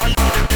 on, on, on.